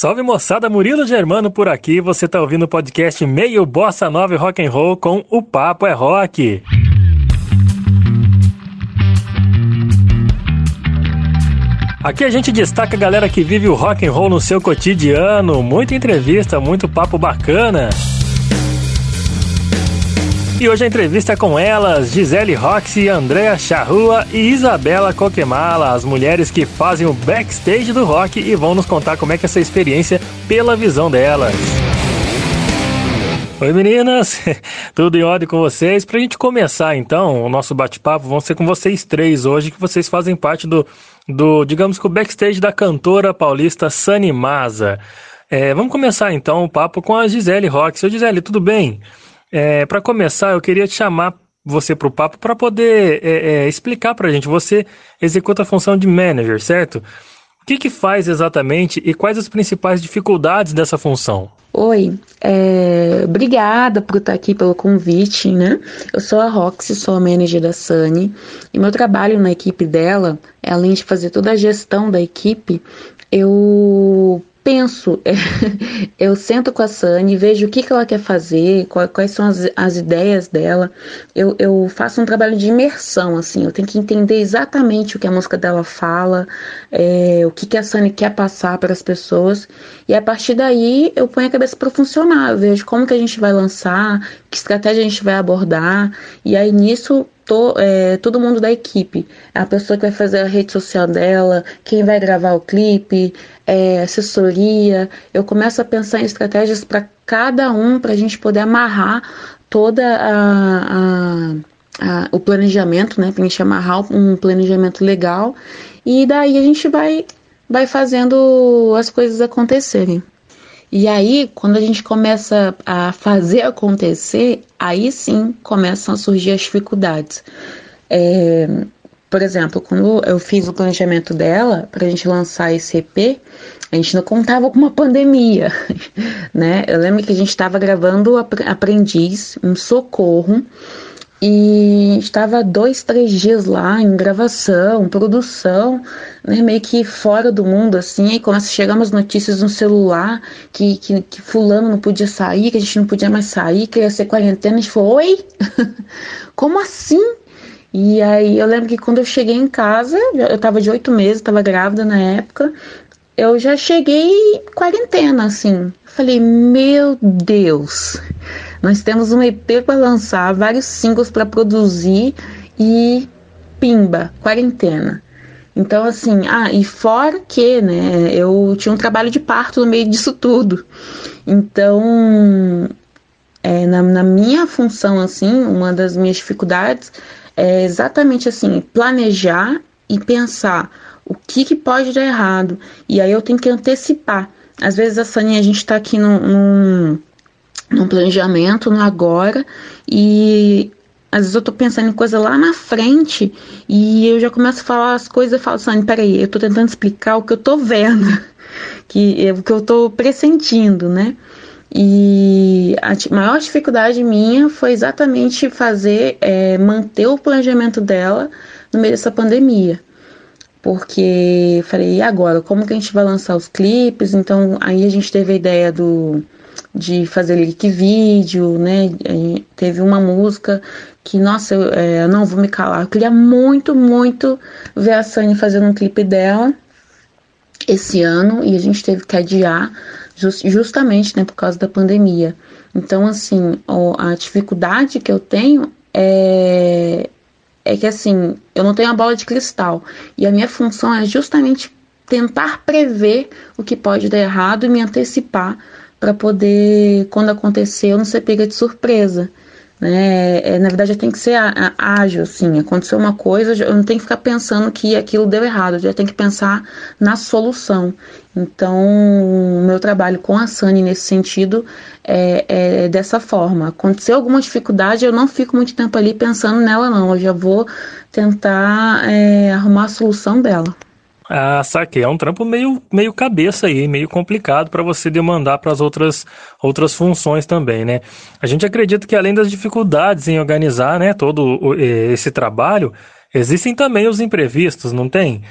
Salve moçada, Murilo Germano por aqui. Você tá ouvindo o podcast Meio Bossa Nova e Rock and Roll com O Papo é Rock. Aqui a gente destaca a galera que vive o rock and roll no seu cotidiano, muita entrevista, muito papo bacana. E hoje a entrevista é com elas, Gisele Roxy, Andrea Charrua e Isabela Coquemala, as mulheres que fazem o backstage do rock e vão nos contar como é que é essa experiência pela visão delas. Oi meninas, tudo em ordem com vocês? Pra gente começar então o nosso bate-papo, vão ser com vocês três hoje, que vocês fazem parte do, do digamos que o backstage da cantora paulista Sani Maza. É, vamos começar então o papo com a Gisele Rox. Oi Gisele, tudo bem? É, para começar, eu queria te chamar você para o papo para poder é, é, explicar para a gente. Você executa a função de manager, certo? O que, que faz exatamente e quais as principais dificuldades dessa função? Oi, é, obrigada por estar aqui pelo convite, né? Eu sou a Roxy, sou a manager da Sunny e meu trabalho na equipe dela, além de fazer toda a gestão da equipe, eu penso, eu sento com a Sani, vejo o que, que ela quer fazer, quais são as, as ideias dela. Eu, eu faço um trabalho de imersão, assim, eu tenho que entender exatamente o que a música dela fala, é, o que, que a Sani quer passar para as pessoas. E a partir daí eu ponho a cabeça para funcionar, eu vejo como que a gente vai lançar, que estratégia a gente vai abordar. E aí nisso to, é, todo mundo da equipe. A pessoa que vai fazer a rede social dela, quem vai gravar o clipe, é, assessoria. Eu começo a pensar em estratégias para cada um, para a gente poder amarrar toda a, a, a o planejamento, né? Para a gente amarrar um planejamento legal. E daí a gente vai, vai fazendo as coisas acontecerem. E aí, quando a gente começa a fazer acontecer, aí sim começam a surgir as dificuldades. É, por exemplo, quando eu fiz o planejamento dela para a gente lançar esse EP, a gente não contava com uma pandemia, né? Eu lembro que a gente estava gravando Aprendiz, um socorro, e estava dois, três dias lá em gravação, produção, né, meio que fora do mundo, assim, aí começa a chegar umas notícias no celular que, que, que, fulano não podia sair, que a gente não podia mais sair, que ia ser quarentena, a gente falou, oi? Como assim? E aí eu lembro que quando eu cheguei em casa, eu tava de oito meses, tava grávida na época, eu já cheguei quarentena, assim. Falei, meu Deus, nós temos um EP para lançar, vários singles para produzir e pimba, quarentena. Então, assim, ah, e fora que, né, eu tinha um trabalho de parto no meio disso tudo. Então, é, na, na minha função, assim, uma das minhas dificuldades é exatamente assim, planejar e pensar o que, que pode dar errado. E aí eu tenho que antecipar. Às vezes a Saninha, a gente está aqui num, num no planejamento, no agora, e às vezes eu tô pensando em coisa lá na frente e eu já começo a falar as coisas e falo, Sônia, peraí, eu tô tentando explicar o que eu tô vendo, que, é o que eu tô pressentindo, né? E a maior dificuldade minha foi exatamente fazer, é, manter o planejamento dela no meio dessa pandemia. Porque falei, e agora? Como que a gente vai lançar os clipes? Então aí a gente teve a ideia do de fazer lyric vídeo, né? Teve uma música que, nossa, eu, é, não vou me calar. Eu queria muito, muito ver a Sunny fazendo um clipe dela esse ano e a gente teve que adiar just, justamente né, por causa da pandemia. Então, assim, a dificuldade que eu tenho é, é que, assim, eu não tenho a bola de cristal e a minha função é justamente tentar prever o que pode dar errado e me antecipar para poder, quando acontecer, eu não ser pega de surpresa. Né? É, na verdade, eu tenho que ser ágil, assim. Aconteceu uma coisa, eu não tenho que ficar pensando que aquilo deu errado, eu já tenho que pensar na solução. Então, meu trabalho com a Sani nesse sentido é, é, dessa forma. Aconteceu alguma dificuldade, eu não fico muito tempo ali pensando nela, não. Eu já vou tentar é, arrumar a solução dela. Ah, saquei. É um trampo meio, meio cabeça aí, meio complicado para você demandar para as outras, outras funções também, né? A gente acredita que além das dificuldades em organizar, né, todo esse trabalho, existem também os imprevistos, não tem?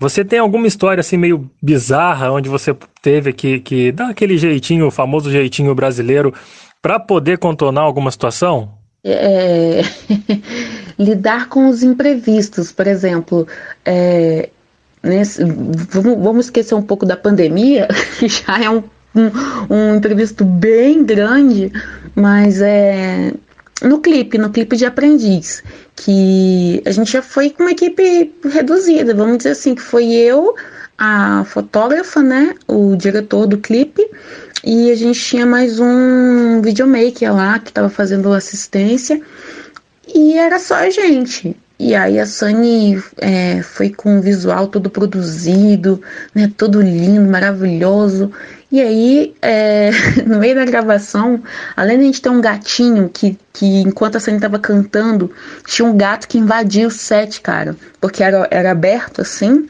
Você tem alguma história assim meio bizarra onde você teve que, que dar aquele jeitinho, o famoso jeitinho brasileiro, para poder contornar alguma situação? É... lidar com os imprevistos, por exemplo, é... Nesse... vamos esquecer um pouco da pandemia, que já é um, um, um imprevisto bem grande, mas é no clipe, no clipe de aprendiz, que a gente já foi com uma equipe reduzida, vamos dizer assim, que foi eu, a fotógrafa, né, o diretor do clipe, e a gente tinha mais um videomaker lá que estava fazendo assistência, e era só a gente. E aí a Sunny é, foi com o visual todo produzido, né, todo lindo, maravilhoso. E aí, é, no meio da gravação, além de a gente ter um gatinho que, que enquanto a Sunny tava cantando, tinha um gato que invadia o set, cara. Porque era, era aberto assim,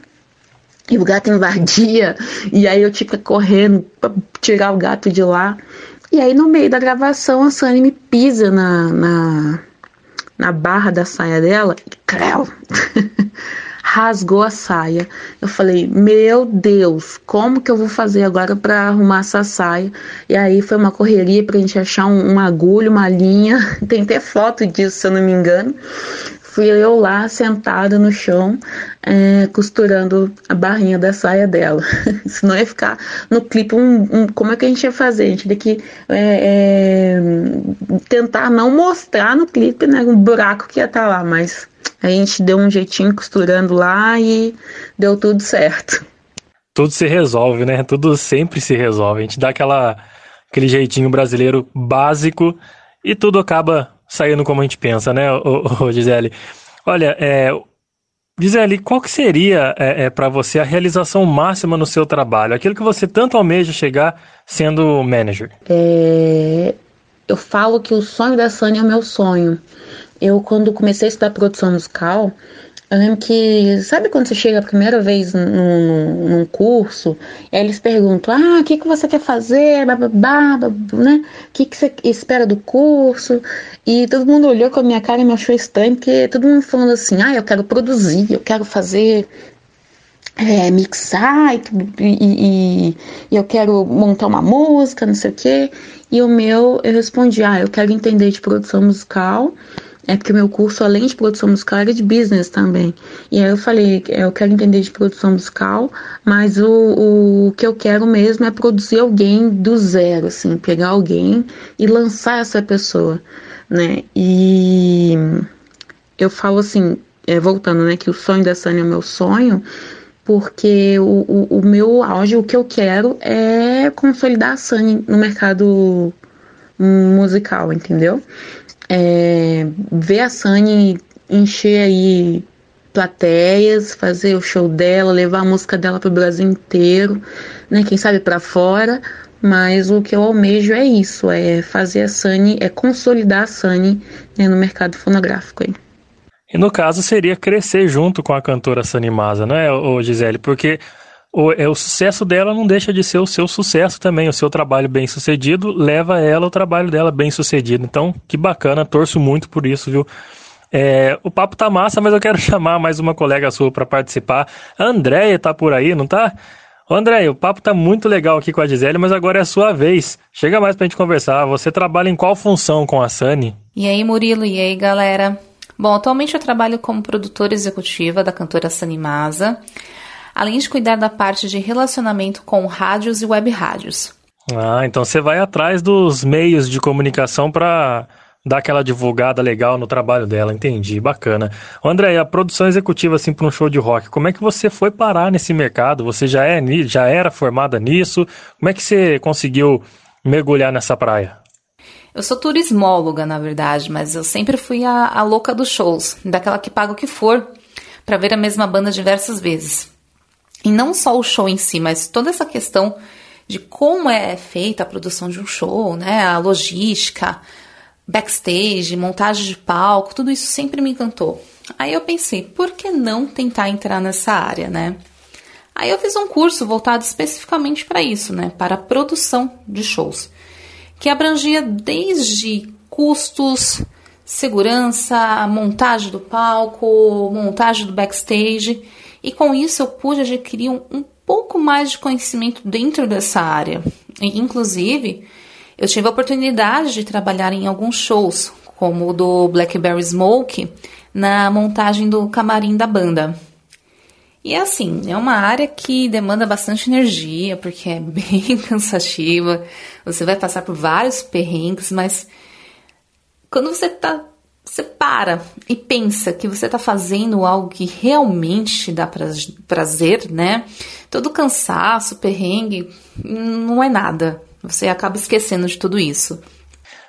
e o gato invadia, e aí eu tinha que correndo pra tirar o gato de lá. E aí, no meio da gravação, a Sunny me pisa na, na, na barra da saia dela creu, rasgou a saia. Eu falei, meu Deus, como que eu vou fazer agora para arrumar essa saia? E aí foi uma correria para a gente achar um, um agulho, uma linha. Tem até foto disso, se eu não me engano fui eu lá sentada no chão, é, costurando a barrinha da saia dela. Senão ia ficar no clipe um, um, Como é que a gente ia fazer? A gente tem que é, é, tentar não mostrar no clipe né, um buraco que ia estar tá lá, mas a gente deu um jeitinho costurando lá e deu tudo certo. Tudo se resolve, né? Tudo sempre se resolve. A gente dá aquela, aquele jeitinho brasileiro básico e tudo acaba saindo como a gente pensa, né, ô, Gisele? Olha, é, Gisele, qual que seria é, é para você a realização máxima no seu trabalho? Aquilo que você tanto almeja chegar sendo manager? É, eu falo que o sonho da Sânia é o meu sonho. Eu, quando comecei a estudar produção musical, eu lembro que, sabe quando você chega a primeira vez num, num curso, aí eles perguntam, ah, o que, que você quer fazer, bababá, né? O que, que você espera do curso? E todo mundo olhou com a minha cara e me achou estranho, porque todo mundo falando assim, ah, eu quero produzir, eu quero fazer é, mixar e, e, e, eu quero montar uma música, não sei o quê. E o meu, eu respondi, ah, eu quero entender de produção musical é porque meu curso, além de produção musical, era de business também. E aí eu falei, eu quero entender de produção musical, mas o, o que eu quero mesmo é produzir alguém do zero, assim, pegar alguém e lançar essa pessoa, né? E eu falo assim, é, voltando, né, que o sonho da Sânia é o meu sonho, porque o, o, o, meu auge, o que eu quero é consolidar a Sunny no mercado musical, entendeu? é, ver a Sunny encher aí plateias, fazer o show dela, levar a música dela para o Brasil inteiro, né? Quem sabe para fora. Mas o que eu almejo é isso, é fazer a Sunny, é consolidar a Sunny né, no mercado fonográfico aí. E no caso seria crescer junto com a cantora Sunny Masa, não é, Gisele? Porque o, é, o sucesso dela não deixa de ser o seu sucesso também. O seu trabalho bem sucedido leva ela o trabalho dela bem sucedido. Então, que bacana, torço muito por isso, viu? É, o papo tá massa, mas eu quero chamar mais uma colega sua para participar. A Andréia tá por aí, não tá? André, o papo tá muito legal aqui com a Gisele, mas agora é a sua vez. Chega mais pra gente conversar. Você trabalha em qual função com a Sani? E aí, Murilo, e aí, galera? Bom, atualmente eu trabalho como produtora executiva da cantora Sani Masa além de cuidar da parte de relacionamento com rádios e web rádios. Ah, então você vai atrás dos meios de comunicação para dar aquela divulgada legal no trabalho dela, entendi, bacana. André, a produção executiva assim para um show de rock, como é que você foi parar nesse mercado? Você já é já era formada nisso? Como é que você conseguiu mergulhar nessa praia? Eu sou turismóloga, na verdade, mas eu sempre fui a, a louca dos shows, daquela que paga o que for para ver a mesma banda diversas vezes. E não só o show em si, mas toda essa questão de como é feita a produção de um show, né? A logística, backstage, montagem de palco, tudo isso sempre me encantou. Aí eu pensei, por que não tentar entrar nessa área, né? Aí eu fiz um curso voltado especificamente para isso, né? Para produção de shows, que abrangia desde custos, segurança, montagem do palco, montagem do backstage E com isso eu pude adquirir um, um pouco mais de conhecimento dentro dessa área. E, inclusive, eu tive a oportunidade de trabalhar em alguns shows, como o do Blackberry Smoke, na montagem do camarim da banda. E assim, é uma área que demanda bastante energia, porque é bem cansativa. Você vai passar por vários perrengues, mas quando você tá você para e pensa que você está fazendo algo que realmente dá prazer, né? Todo cansaço, perrengue, não é nada. Você acaba esquecendo de tudo isso.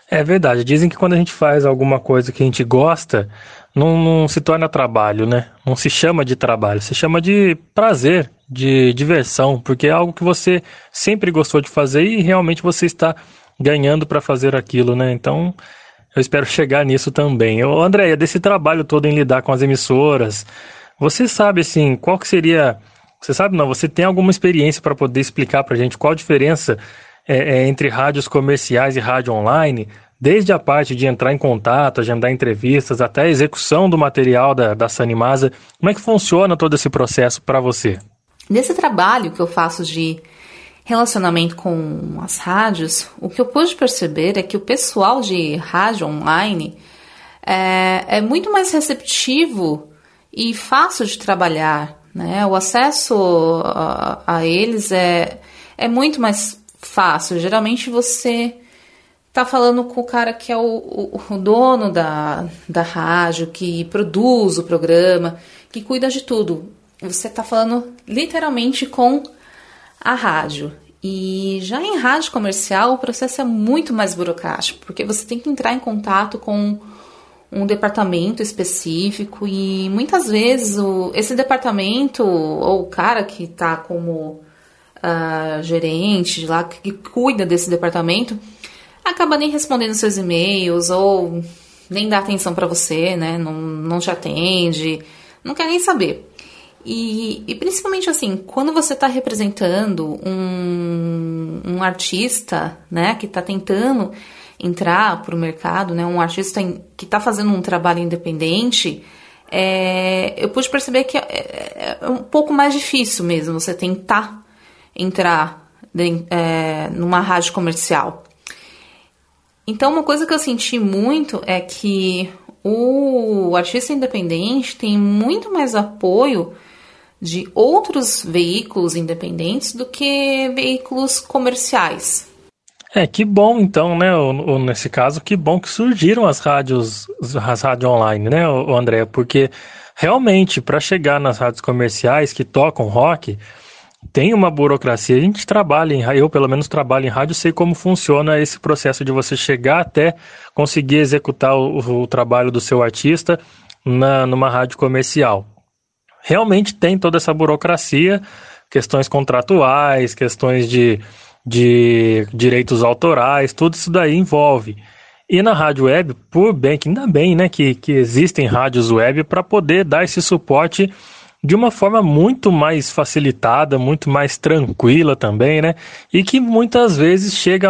É verdade. Dizem que quando a gente faz alguma coisa que a gente gosta, não, não se torna trabalho, né? Não se chama de trabalho, se chama de prazer, de diversão, porque é algo que você sempre gostou de fazer e realmente você está ganhando para fazer aquilo, né? Então, eu espero chegar nisso também. Ô, Andréia, desse trabalho todo em lidar com as emissoras, você sabe, assim, qual que seria... Você sabe, não, você tem alguma experiência para poder explicar para a gente qual a diferença é, é, entre rádios comerciais e rádio online, desde a parte de entrar em contato, agendar entrevistas, até a execução do material da, da Sanimasa. Como é que funciona todo esse processo para você? Nesse trabalho que eu faço de relacionamento com as rádios, o que eu pude perceber é que o pessoal de rádio online é, é muito mais receptivo e fácil de trabalhar. Né? O acesso a, a eles é, é muito mais fácil. Geralmente você tá falando com o cara que é o, o, o, dono da, da rádio, que produz o programa, que cuida de tudo. Você tá falando literalmente com a rádio. E já em rádio comercial o processo é muito mais burocrático, porque você tem que entrar em contato com um departamento específico e muitas vezes o, esse departamento ou o cara que está como uh, gerente lá que cuida desse departamento acaba nem respondendo seus e-mails ou nem dá atenção para você, né? Não, não te atende, não quer nem saber. E, e principalmente assim, quando você está representando um, um artista, né, que está tentando entrar para o mercado, né, um artista que está fazendo um trabalho independente, é, eu pude perceber que é, é, é, um pouco mais difícil mesmo você tentar entrar de, é, numa rádio comercial. Então, uma coisa que eu senti muito é que o artista independente tem muito mais apoio de outros veículos independentes do que veículos comerciais. É, que bom então, né, o, nesse caso, que bom que surgiram as rádios, as rádios online, né, André, porque realmente para chegar nas rádios comerciais que tocam rock, tem uma burocracia. A gente trabalha em eu pelo menos trabalho em rádio, sei como funciona esse processo de você chegar até conseguir executar o, o trabalho do seu artista na, numa rádio comercial. Realmente tem toda essa burocracia, questões contratuais, questões de, de direitos autorais, tudo isso daí envolve. E na rádio web, por bem que ainda bem, né, que, que existem rádios web para poder dar esse suporte de uma forma muito mais facilitada, muito mais tranquila também, né? E que muitas vezes chega